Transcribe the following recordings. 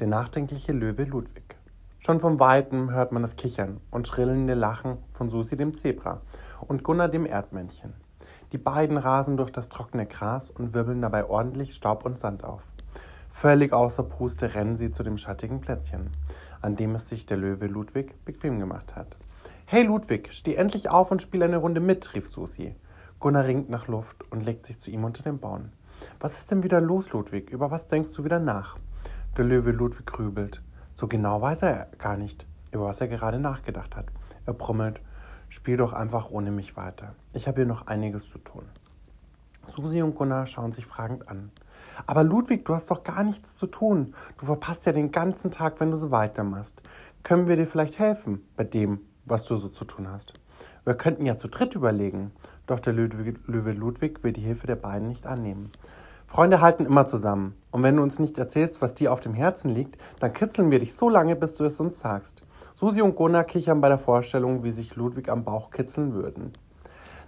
Der nachdenkliche Löwe Ludwig. Schon vom Weiten hört man das Kichern und schrillende Lachen von Susi dem Zebra und Gunnar dem Erdmännchen. Die beiden rasen durch das trockene Gras und wirbeln dabei ordentlich Staub und Sand auf. Völlig außer Puste rennen sie zu dem schattigen Plätzchen, an dem es sich der Löwe Ludwig bequem gemacht hat. Hey Ludwig, steh endlich auf und spiel eine Runde mit, rief Susi. Gunnar ringt nach Luft und legt sich zu ihm unter den Bauen. Was ist denn wieder los, Ludwig? Über was denkst du wieder nach? Der Löwe Ludwig grübelt. So genau weiß er gar nicht, über was er gerade nachgedacht hat. Er brummelt, spiel doch einfach ohne mich weiter. Ich habe hier noch einiges zu tun. Susi und Gunnar schauen sich fragend an. Aber Ludwig, du hast doch gar nichts zu tun. Du verpasst ja den ganzen Tag, wenn du so weitermachst. Können wir dir vielleicht helfen bei dem, was du so zu tun hast? Wir könnten ja zu dritt überlegen. Doch der Löwe Ludwig will die Hilfe der beiden nicht annehmen. Freunde halten immer zusammen. Und wenn du uns nicht erzählst, was dir auf dem Herzen liegt, dann kitzeln wir dich so lange, bis du es uns sagst. Susi und Gunnar kichern bei der Vorstellung, wie sich Ludwig am Bauch kitzeln würden.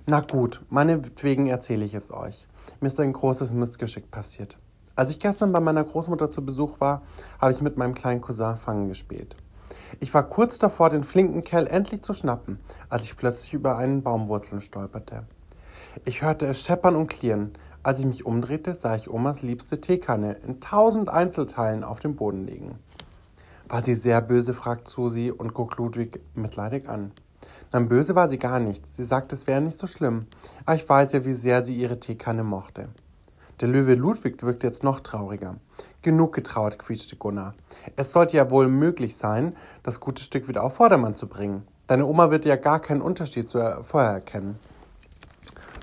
Na gut, meinetwegen erzähle ich es euch. Mir ist ein großes Missgeschick passiert. Als ich gestern bei meiner Großmutter zu Besuch war, habe ich mit meinem kleinen Cousin Fangen gespielt. Ich war kurz davor, den flinken Kerl endlich zu schnappen, als ich plötzlich über einen Baumwurzeln stolperte. Ich hörte es scheppern und klirren, als ich mich umdrehte, sah ich Omas liebste Teekanne in tausend Einzelteilen auf dem Boden liegen. War sie sehr böse, fragt Susi und guckt Ludwig mitleidig an. Nein, böse war sie gar nicht. Sie sagt, es wäre nicht so schlimm. Aber ich weiß ja, wie sehr sie ihre Teekanne mochte. Der Löwe Ludwig wirkt jetzt noch trauriger. Genug getrauert, quietschte Gunnar. Es sollte ja wohl möglich sein, das gute Stück wieder auf Vordermann zu bringen. Deine Oma wird ja gar keinen Unterschied zu vorher erkennen.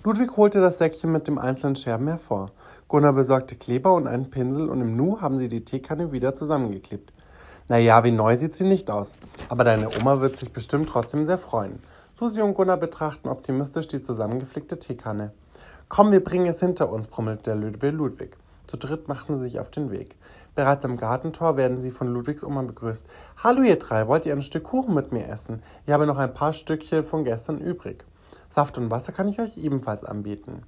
Ludwig holte das Säckchen mit den einzelnen Scherben hervor. Gunnar besorgte Kleber und einen Pinsel und im Nu haben sie die Teekanne wieder zusammengeklebt. Naja, wie neu sieht sie nicht aus. Aber deine Oma wird sich bestimmt trotzdem sehr freuen. Susi und Gunnar betrachten optimistisch die zusammengeflickte Teekanne. Komm, wir bringen es hinter uns, brummelt der Löwe Ludwig. Zu dritt machten sie sich auf den Weg. Bereits am Gartentor werden sie von Ludwigs Oma begrüßt. Hallo ihr drei, wollt ihr ein Stück Kuchen mit mir essen? Ich habe noch ein paar Stückchen von gestern übrig. Saft und Wasser kann ich euch ebenfalls anbieten.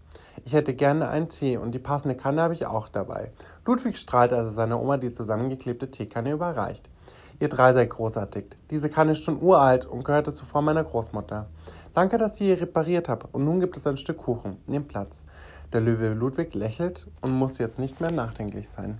Ich hätte gerne einen Tee und die passende Kanne habe ich auch dabei. Ludwig strahlt, als er seiner Oma die zusammengeklebte Teekanne überreicht. Ihr drei seid großartig. Diese Kanne ist schon uralt und gehörte zuvor meiner Großmutter. Danke, dass ihr sie repariert habt und nun gibt es ein Stück Kuchen. Nehmt Platz. Der Löwe Ludwig lächelt und muss jetzt nicht mehr nachdenklich sein.